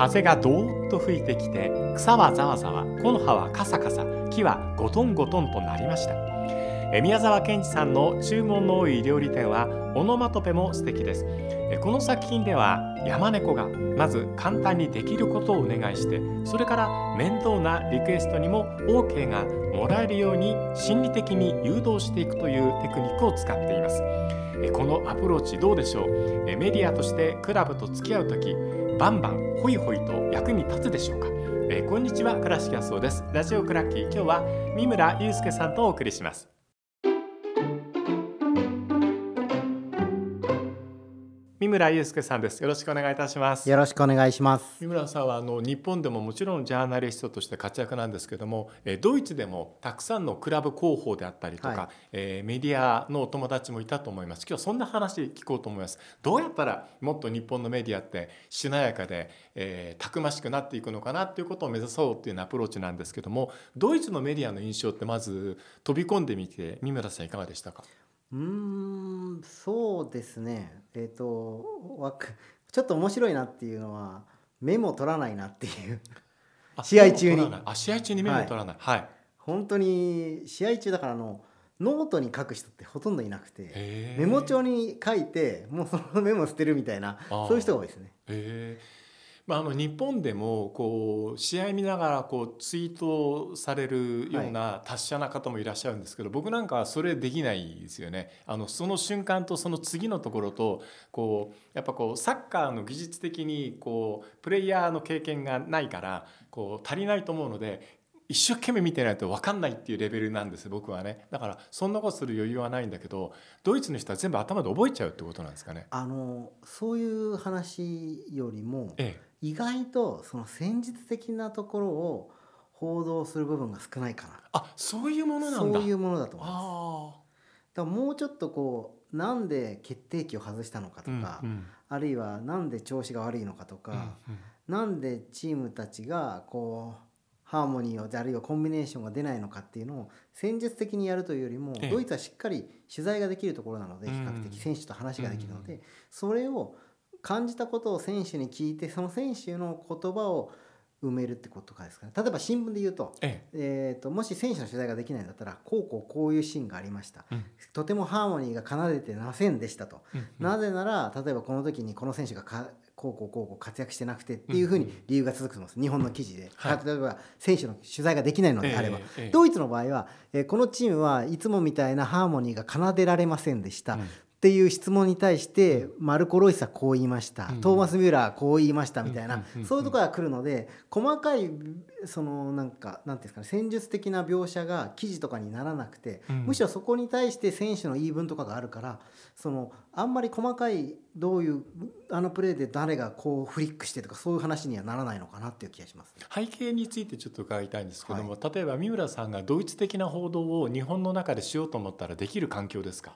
風がどーっと吹いてきて草はざわざわ木の葉はカサカサ木はゴトンゴトンとなりました。え宮沢賢治さんの注文の多い料理店はオノマトペも素敵です。えこの作品では山猫がまず簡単にできることをお願いしてそれから面倒なリクエストにも OK がもらえるように心理的に誘導していくというテクニックを使っています。このアプローチどうでしょう？メディアとしてクラブと付き合う時バンバンホイホイと役に立つでしょうか？こんにちは倉敷康夫です。ラジオクラッキー。今日は三村祐介さんとお送りします。村祐介さんです。よろしくお願いいたします。よろしくお願いします。三村さんはあの日本でももちろんジャーナリストとして活躍なんですけども、えードイツでもたくさんのクラブ広報であったりとか、はい。えーメディアのお友達もいたと思います。今日そんな話聞こうと思います。どうやったらもっと日本のメディアってしなやかで、えーたくましくなっていくのかなっていうことを目指そうっていうアプローチなんですけどもドイツのメディアの印象ってまず飛び込んでみて三村さんいかがでしたか？うーん、そうですね。えっ、と、わかちょっと面白いなっていうのはメモ取らないなっていう。あ試合中に。あ試合中にメモ取らない。はい、本当に試合中だからあのノートに書く人ってほとんどいなくて、メモ帳に書いてもうそのメモ捨てるみたいなそういう人が多いですね。ええまあ、あの日本でもこう試合見ながらこうツイートされるような達者な方もいらっしゃるんですけど、僕なんかはそれできないですよね。あのその瞬間とその次のところとこうやっぱこうサッカーの技術的にこうプレイヤーの経験がないからこう足りないと思うので一生懸命見てないと分かんないっていうレベルなんです僕はねだからそんなことする余裕はないんだけどドイツの人は全部頭で覚えちゃうってことなんですかね。あのそういう話よりもええ意外とその戦術的なところを報道する部分が少ないかな。あそういうものなんだ。そういうものだと思います。あだからもうちょっとこうなんで決定機を外したのかとあ、か、うんうんあるいはなんで調子が悪いのかとか、うんうんなんでチームたちがこうハーモニーをあるいはコンビネーションが出ないのかっていうのを戦術的にやるというよりも、ええドイツはしっかり取材ができるところなのでうん比較的選手と話ができるので、うんそれを感じたことを選手に聞いてその選手の言葉を埋めるってことかですかね。例えば新聞で言うと,、ええ。ー、ともし選手の取材ができないんだったらこうこうこういうシーンがありました、えうん。とてもハーモニーが奏でてませんでしたと、うん。なぜなら例えばこの時にこの選手がかこうこうこうこう活躍してなくてっていうふうに理由が続くと思います。日本の記事で、はい。例えば選手の取材ができないのであれば、ええええ。ドイツの場合は、えーこのチームはいつもみたいなハーモニーが奏でられませんでした、うんっていう質問に対してマルコ・ロイスはこう言いました、うん。トーマス・ミュラーはこう言いましたみたいな、そういうところが来るので細かいそのなんかなんていうんですかね戦術的な描写が記事とかにならなくて、うん。むしろそこに対して選手の言い分とかがあるからそのあんまり細かいどういうあのプレーで誰がこうフリックしてとかそういう話にはならないのかなっていう気がします。背景についてちょっと伺いたいんですけども、例えば三村さんがドイツ的な報道を日本の中でしようと思ったらできる環境ですか？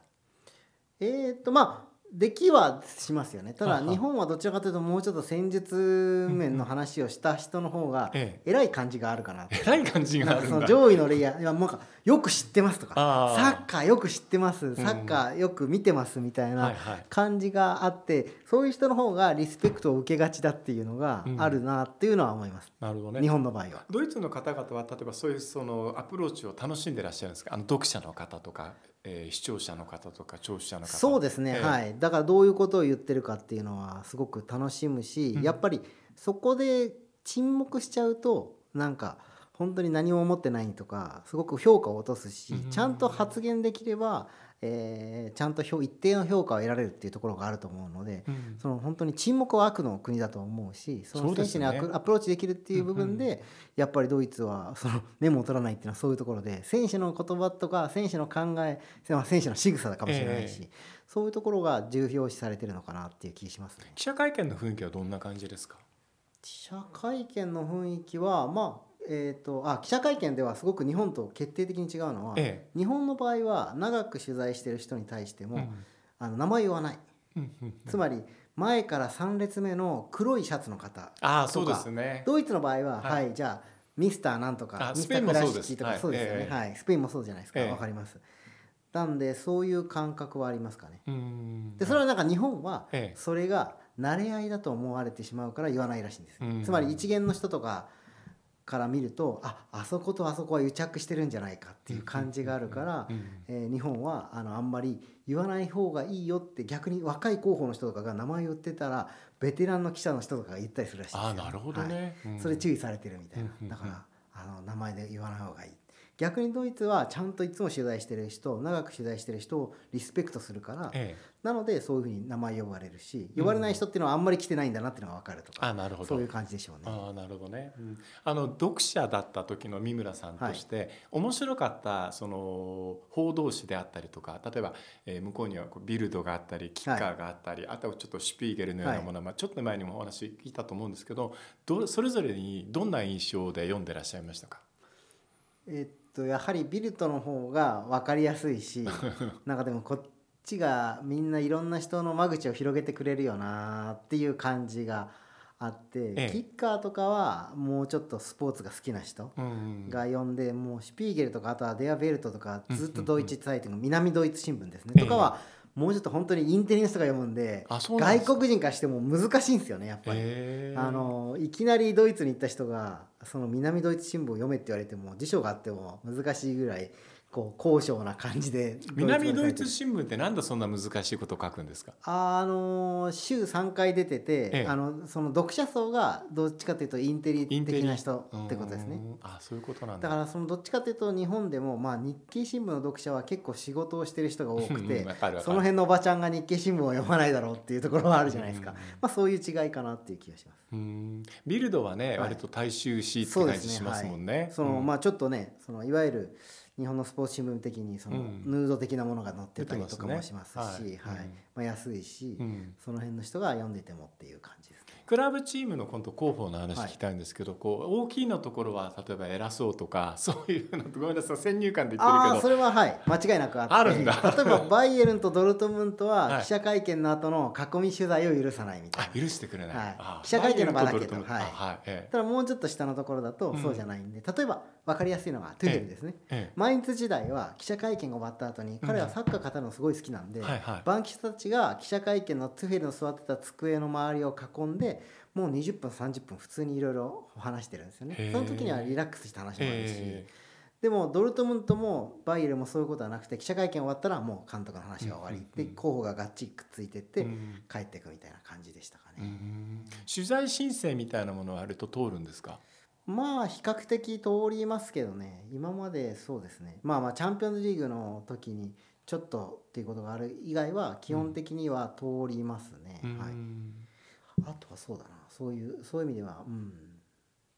えーっとまあできはしますよね。ただ日本はどちらかというともうちょっと戦術面の話をした人の方がえ偉い感じがあるかなえ偉い感じがあるんだ。その上位のレイヤーいやもうなんかよく知ってますとか。サッカーよく知ってます。サッカーよく見てますみたいはいなはい。感じがあってそういう人の方がリスペクトを受けがちだっていうのがあるなっていうのは思います、なるほどね。日本の場合は。ドイツの方々は例えばそういうそのアプローチを楽しんでらっしゃるんですか？あの読者の方とか、えー視聴者の方とか聴取者の方。そうですね、ええ。はい。だからどういうことを言ってるかっていうのはすごく楽しむし、うん。やっぱりそこで沈黙しちゃうとなんか本当に何も思ってないとかすごく評価を落とすし、うん。ちゃんと発言できれば、えーちゃんと評一定の評価を得られるっていうところがあると思うので、うん。その本当に沈黙は悪の国だと思うしその選手にアプ,、アプローチできるっていう部分で、うんやっぱりドイツはそのメモを取らないっていうのはそういうところで選手の言葉とか選手の考えまあ選手の仕草かもしれないし、え。そういうところが重要視されてるのかなっていう気がしますね。記者会見の雰囲気はどんな感じですか？記者会見の雰囲気はまあえー、とあ記者会見ではすごく日本と決定的に違うのは、え日本の場合は長く取材してる人に対しても、えうん。あの名前言わない。つまり前から3列目の黒いシャツの方ああそうですね。ドイツの場合は、ははいい、じゃあミスターなんとかミスターあスペインもクラシキそうです。はいとかそうですよね、ええ。はい、スペインもそうじゃないですか。ええ。わかります。なんでそういう感覚はありますかね。うん。でそれはなんか日本はええ。それが慣れ合いだと思われてしまうから言わないらしいんです、うん。つまり一元の人とかから見るとああそことあそこは癒着してるんじゃないかっていう感じがあるから、うんえー日本はあのあんまり言わない方がいいよって逆に若い候補の人とかが名前を言ってたらベテランの記者の人とかが言ったりするらしいああなるほどはい。ね、うん。それ注意されてるみたいな。うん。だからあの名前で言わない方がいい。逆にドイツはちゃんといつも取材してる人長く取材してる人をリスペクトするからええ、なのでそういうふうに名前呼ばれるし呼ばれない人っていうのはあんまり来てないんだなっていうのが分かるとか、あなるほど。そういう感じでしょうね。ああなるほどね、うん。あの読者だった時の三村さんとして、面白かったその報道誌であったりとか例えば、えー向こうにはこうビルドがあったりキッカーがあったり、あとはちょっとシュピーゲルのようなものは、まあ、ちょっと前にもお話聞いたと思うんですけどどそれぞれにどんな印象で読んでらっしゃいましたか？えっとやはりビルトの方が分かりやすいし なんかでもこっちがみんないろんな人の間口を広げてくれるよなっていう感じがあって、ええ。キッカーとかはもうちょっとスポーツが好きな人うんが読んで、もうシュピーゲルとかあとはデアベルトとかずっとうんドイツサイトの南ドイツ新聞ですね、ええとかはもうちょっと本当にインテリの人が読むんで外国人からしても難しいんですよねやっぱり。あのいきなりドイツに行った人がその南ドイツ新聞を読めって言われても辞書があっても難しいぐらいこう高尚な感じで 南ドイツ新聞ってなんでそんな難しいことを書くんですか？あの週3回出てて、ええ。あのその読者層がどっちかというとインテリ的な人ってことですね。うんあそういうことなんだ。だからそのどっちかというと日本でもまあ日経新聞の読者は結構仕事をしてる人が多くうんてその辺のおばちゃんが日経新聞を読まないだろうっていうところはあるじゃないですか。うんまあそういう違いかなっていう気がします。うん。ビルドはね、はい割と大衆史って感じしますもんね。そのうん。まあちょっとねそのいわゆる日本のスポーツ新聞的にそのうん。ヌード的なものが載ってたりとかもしますし、はい。まあ、安いし、うん。その辺の人が読んでてもっていう感じですね。クラブチームの今度広報の話聞きたいんですけど、こう大きいのところは例えば偉そうとか そういうのごめんなさい先入観で言ってるけど。ああそれははい。間違いなくあって。あるんだ。例えば バイエルンとドルトムントははい。記者会見の後の囲み取材を許さないみたいな。あ許してくれない、はい。あ記者会見の場だけどはい。あはい。えただもうちょっと下のところだとうんそうじゃないんで、例えば分かりやすいのがトゥーヘルですね。ええ。マインツ時代は記者会見が終わった後に彼はサッカー語るのすごい好きなんで、はいはい。バンキシャたちが記者会見のトゥフェルの座ってた机の周りを囲んでもう20分30分普通にいろいろ話してるんですよね。その時にはリラックスした話もあるし、えでもドルトムントもバイエルンもそういうことはなくて記者会見終わったらもう監督の話が終わり、うんうんうんで候補ががっちりくっついてって、うん帰っていくみたいな感じでしたかうね、ん。取材申請みたいなものはあると通るんですか？まあ比較的通りますけどね。今までそうですね。まあまあチャンピオンズリーグの時にちょっとっていうことがある以外は基本的には通りますね、はいうんあとはそうだなそういうそういう意味ではうん。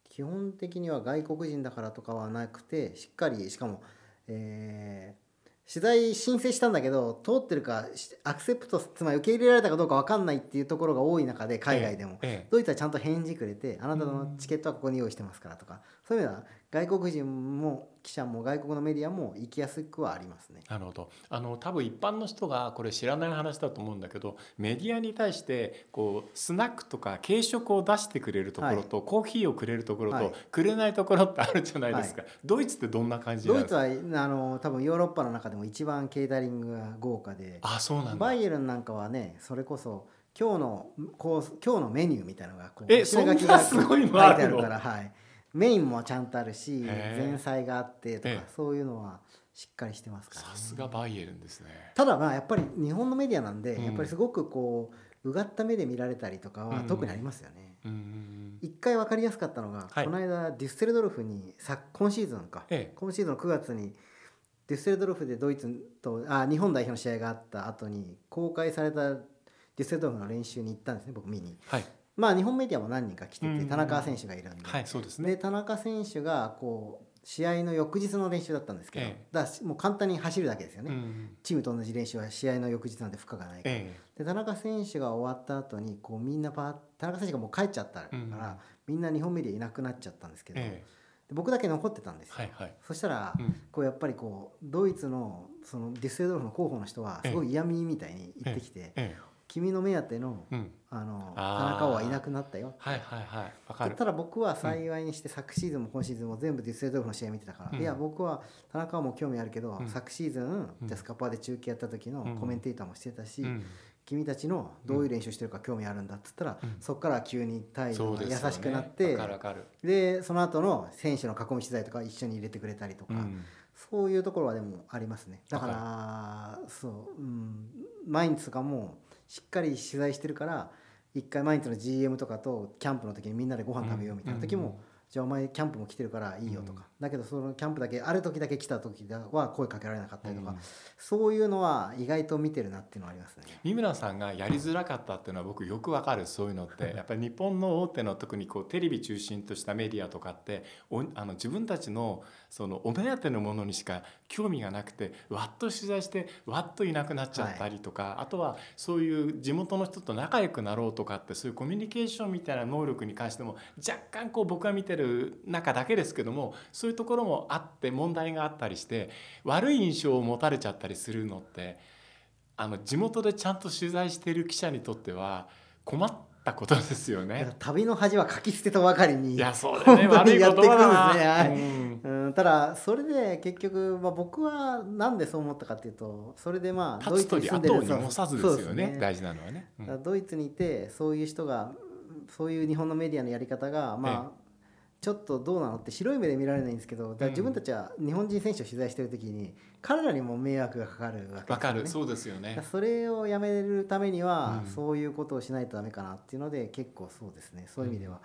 基本的には外国人だからとかはなくてしっかりしかもえー取材申請したんだけど通ってるかしアクセプトつまり受け入れられたかどうか分かんないっていうところが多い中で海外でも、ええ。ドイツはちゃんと返事くれてあなたのチケットはここに用意してますからとかそういう意味では外国人も記者も外国のメディアも行きやすくはありますね。なるほど。あの多分一般の人がこれ知らない話だと思うんだけどメディアに対してこうスナックとか軽食を出してくれるところと、コーヒーをくれるところと、はい。くれないところってあるじゃないですか、ドイツってどんな感じドイツかはあの多分ヨーロッパの中でも一番ケータリングが豪華であそうなんだ。バイエルンなんかはねそれこそ今日のコース今日のメニューみたいなのがこうえそんなすごいのあるから、はい、メインもちゃんとあるし前菜があってとかええ。そういうのはしっかりしてますから、ね、さすがバイエルンですね。ただまあやっぱり日本のメディアなんで、うん。やっぱりすごくこううがった目で見られたりとかはうん。特にありますよね。うん一回分かりやすかったのが、はい。この間デュッセルドルフにさ今シーズンか、ええ。今シーズンの9月にデュッセルドルフでドイツとあ日本代表の試合があった後に公開されたデュッセルドルフの練習に行ったんですね僕見に。はいまあ日本メディアも何人か来てうんて田中選手がいるんで、はいそうですね。で田中選手がこう試合の翌日の練習だったんですけど、ええ。だもう簡単に走るだけですよね。うんチームと同じ練習は試合の翌日なんで負荷がないから、えで田中選手が終わった後にこうみんなパー田中選手がもう帰っちゃったから、うんみんな日本メディアいなくなっちゃったんですけど、僕だけ残ってたんですよ、えはいはい。そしたら、うん。こうやっぱりこうドイツのそのデュッセルドルフの候補の人はすごい嫌味みたいに言ってきて、え君の目当てのあの田中王はいなくなったよ。はいはいはい。わかる。ただ僕は幸いにして昨シーズンも今シーズンも全部デュッセルドルフの試合見てたから、うん。いや僕は田中も興味あるけど、うん。昨シーズンうんジャスカパーで中継やった時のうん。コメンテーターもしてたし、うん。君たちのどういう練習してるか興味あるんだっつったら、うん。そこから急に態度が優しくなってでその後の選手の囲み取材とか一緒に入れてくれたりとか、うん。そういうところはでもありますね。だからそう、うん、毎日とかもしっかり取材してるから一回毎日の GM とかとキャンプの時にみんなでご飯食べようみたいな時も、じゃあお前キャンプも来てるからいいよとか、だけどそのキャンプだけある時だけ来た時は声かけられなかったりとか、うん。そういうのは意外と見てるなっていうのはありますね。三村さんがやりづらかったっていうのは僕よくわかるそういうのって。やっぱり日本の大手の特にこうテレビ中心としたメディアとかっておあの自分たちのそのお目当てのものにしか興味がなくてわっと取材してわっといなくなっちゃったりとか、あとはそういう地元の人と仲良くなろうとかってそういうコミュニケーションみたいな能力に関しても若干こう僕が見てる中だけですけどもそういうところもあって問題があったりして悪い印象を持たれちゃったりするのってあの地元でちゃんと取材している記者にとっては困ったことですよね。旅の恥は書き捨てとばかりにいやそうだね。悪い。うん。うん、ただそれで結局、まあ、僕はなんでそう思ったかっていうとそれでまあドイツに住んでる後を濁さずですよね。大事なのはね。ドイツにいてそういう人がそういう日本のメディアのやり方がまあちょっとどうなのって白い目で見られないんですけどだ自分たちは日本人選手を取材してる時に彼らにも迷惑がかかるわけですよ、ね、わかる。そうですよね。それをやめるためには、うん。そういうことをしないとダメかなっていうので結構そうですね。そういう意味では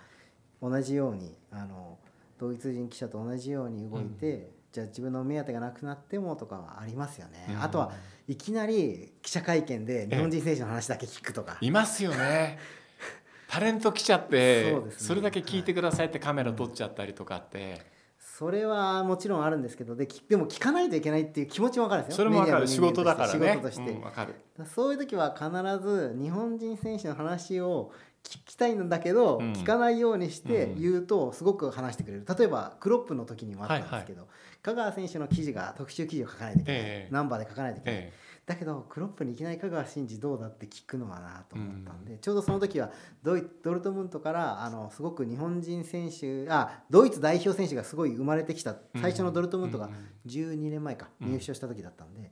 同じようにあのドイツ人記者と同じように動いて、じゃあ自分の目当てがなくなってもとかはありますよね、うん。あとはいきなり記者会見で日本人選手の話だけ聞くとか、いますよね。タレント記者ってそそれだけ聞いてくださいってカメラ撮っちゃったりとかって。それはもちろんあるんですけどできでも聞かないといけないっていう気持ちも分かるんですよ。それもわかる。仕事だからね。仕事として、うんそういう時は必ず日本人選手の話を聞きたいんだけど、うん。聞かないようにしてうん。言うとすごく話してくれる。例えばクロップの時にもあったんですけど、香川選手の記事が特集記事を書かないといけない、ええ。ナンバーで書かないといけない、えだけどクロップにいきなり香川真司どうだって聞くのはなと思ったんで、ちょうどその時はドイドルトムントからあのすごく日本人選手あドイツ代表選手がすごい生まれてきたえ最初のドルトムントがうん12年前かうん。入所した時だったんで、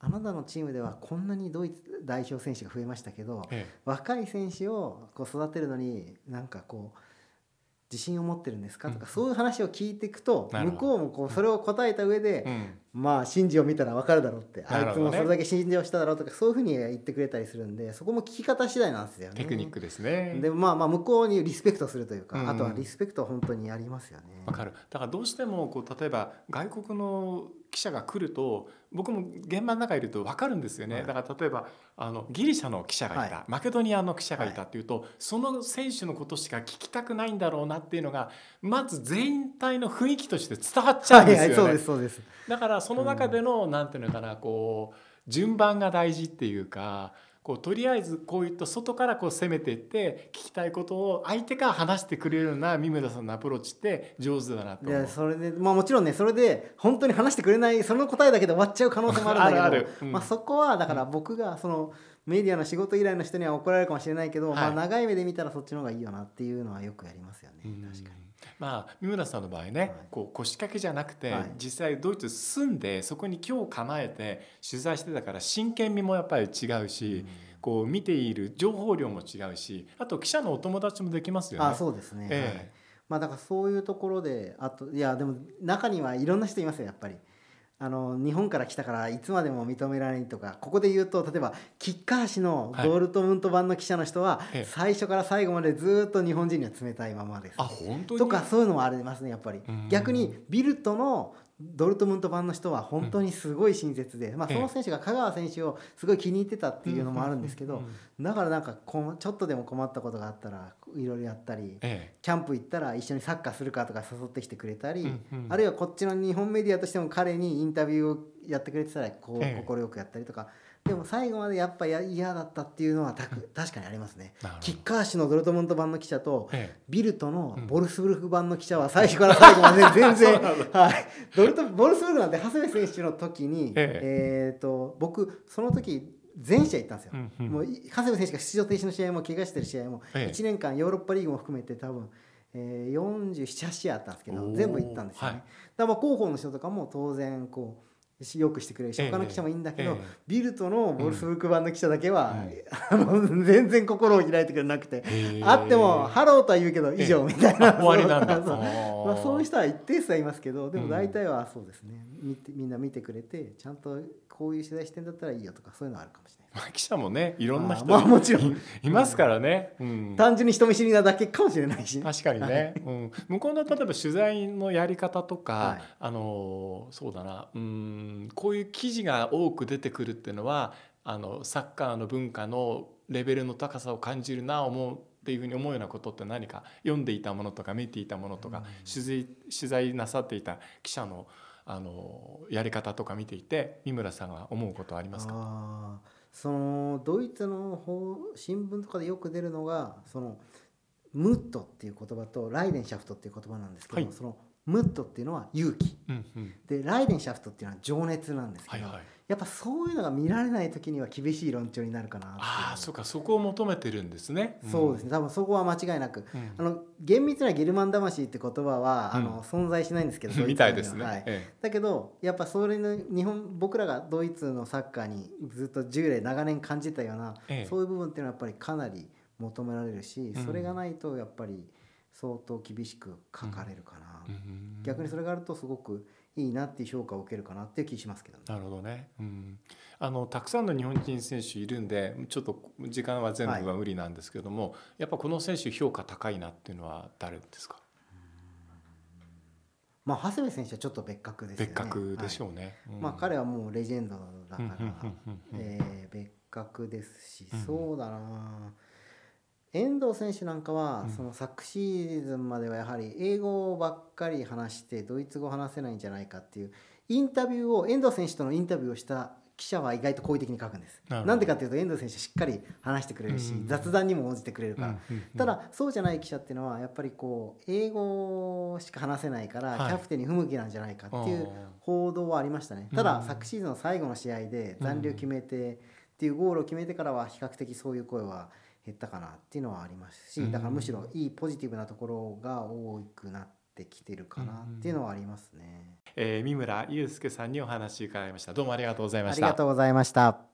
あなたのチームではこんなにドイツ代表選手が増えましたけどえ若い選手をこう育てるのになんかこう自信を持ってるんですか？とか、うんそういう話を聞いていくと向こうもこうそれを答えた上で、えうん。まあ真珠を見たら分かるだろうって、あいつもそれだけ信じをしただろうとかそういうふうに言ってくれたりするんでそこも聞き方次第なんですよね。テクニックですね。でまあまあ向こうにリスペクトするというか、うん。あとはリスペクトは本当にありますよね。わかる。だからどうしてもこう例えば外国の記者が来ると僕も現場の中にいると分かるんですよね、はい。だから例えばあのギリシャの記者がいた、はマケドニアの記者がいたっていうと、その選手のことしか聞きたくないんだろうなっていうのがまず全員体の雰囲気として伝わっちゃうんですよね。はいはいそうですそうです。だからその中での、なんていうのかなこう順番が大事っていうかこうとりあえずこういった外からこう攻めていって聞きたいことを相手から話してくれるような三村さんのアプローチって上手だなと思うで。それでまあもちろんねそれで本当に話してくれないその答えだけで終わっちゃう可能性もあるんだけどあるあるうんまあ、そこはだから僕がそのメディアの仕事依頼の人には怒られるかもしれないけど、はいまあ、長い目で見たらそっちの方がいいよなっていうのはよくやりますよね、うん確かに。まあ三村さんの場合ね、はい。こう腰掛けじゃなくて、はい。実際ドイツ住んでそこに今日構えて取材してたから真剣味もやっぱり違うし、こう見ている情報量も違うしあと記者のお友達もできますよね。あそうですね、ええ。はい。まあだからそういうところであといやでも中にはいろんな人いますよやっぱりあの日本から来たからいつまでも認められないとかここで言うと例えばキッカー氏のはい。ドルトムント版の記者の人は、ええ。最初から最後までずっと日本人には冷たいままです。あ本当に？とかそういうのもありますねやっぱり。うん。逆にビルトのドルトムント版の人は本当にすごい親切で、まあ、ええ。その選手が香川選手をすごい気に入ってたっていうのもあるんですけどうんうんうんだからなんかこうちょっとでも困ったことがあったらいろいろやったりえ。キャンプ行ったら一緒にサッカーするかとか誘ってきてくれたり、うんうん。あるいはこっちの日本メディアとしても彼にインタビューをやってくれてたらこうええ。快くやったりとか、でも最後までやっぱや嫌だったっていうのはたく確かにありますね。キッカー氏のドルトムント版の記者とええ。ビルトのうんボルスブルク版の記者は最初から最後まで 全然、はい、ドルトボルスブルクなんて長谷部選手の時に、ええ。ー、と僕その時全試合行ったんですよ。うんうん。もうい長谷部選手が出場停止の試合も怪我してる試合もええ。1年間ヨーロッパリーグも含めて多分、えー、47、8試合あったんですけど全部行ったんですよね。はい。だからまあ広報の人とかも当然こうしよくしてくれるしええ他の記者もいいんだけど、ええ。ビルトのボルフスブルク版の記者だけは、全然心を開いてくれなくて、あっても「ハロー」とは言うけど以上みたいな。あ終わりなんだ。そう。まあ、そういう人は一定数はいますけどでもうん。大体はそうですね、見てみんな見てくれてちゃんとこういう取材してんだったらいいよとかそういうのはあるかもしれない。まあ記者もねいろんな人まあもちろん。い いますからね、うん。単純に人見知りなだけかもしれない。しね、確かにね、うん、向こうの例えば取材のやり方とか、はい。あのそうだな。うん。こういう記事が多く出てくるっていうのはあのサッカーの文化のレベルの高さを感じるな思うっていうふうに思うようなことって何か読んでいたものとか見ていたものとか、うん。取材取材なさっていた記者のあのやり方とか見ていて三村さんが思うことはありますか？そのドイツの方新聞とかでよく出るのがそのムットっていう言葉とライデンシャフトっていう言葉なんですけど、はい。そのムットっていうのは勇気。うんうん。でライデンシャフトっていうのは情熱なんですけど、はいはいやっぱそういうのが見られない時には厳しい論調になるかなああそうか。そこを求めてるんですね。そうですね。多分そこは間違いなく、うん。あの厳密なゲルマン魂って言葉は、うん。あの存在しないんですけど みたいですね。にははい。えだけどやっぱそれの日本僕らがドイツのサッカーにずっと従来長年感じたような、ええ。そういう部分っていうのはやっぱりかなり求められるし、うん。それがないとやっぱり相当厳しく書かれるかな、えうん。逆にそれがあるとすごくいいなっていう評価を受けるかなっていう気しますけどね。なるほどね、うん、あのたくさんの日本人選手いるんでちょっと時間は全部は無理なんですけども、やっぱこの選手評価高いなっていうのは誰ですか、まあ長谷部選手はちょっと別格ですよね。別格でしう、ょうね。うん。まあ彼はもうレジェンドだから、うんうんうんうんえー別格ですし、うん。そうだな遠藤選手なんかは、うん。その昨シーズンまではやはり英語ばっかり話してドイツ語話せないんじゃないかっていうインタビューを遠藤選手とのインタビューをした記者は意外と好意的に書くんです。なんでかっていうと遠藤選手しっかり話してくれるし、うん雑談にも応じてくれるから、ただそうじゃない記者っていうのはやっぱりこう英語しか話せないから、はい。キャプテンに不向きなんじゃないかっていう報道はありましたね。ただ、うん昨シーズンの最後の試合で残留決めてっていうゴールを決めてからは比較的そういう声は減ったかなっていうのはありますしうんだからむしろいいポジティブなところが多くなってきてるかなっていうのはありますね。えー三村祐介さんにお話伺いましたどうもありがとうございましたありがとうございました。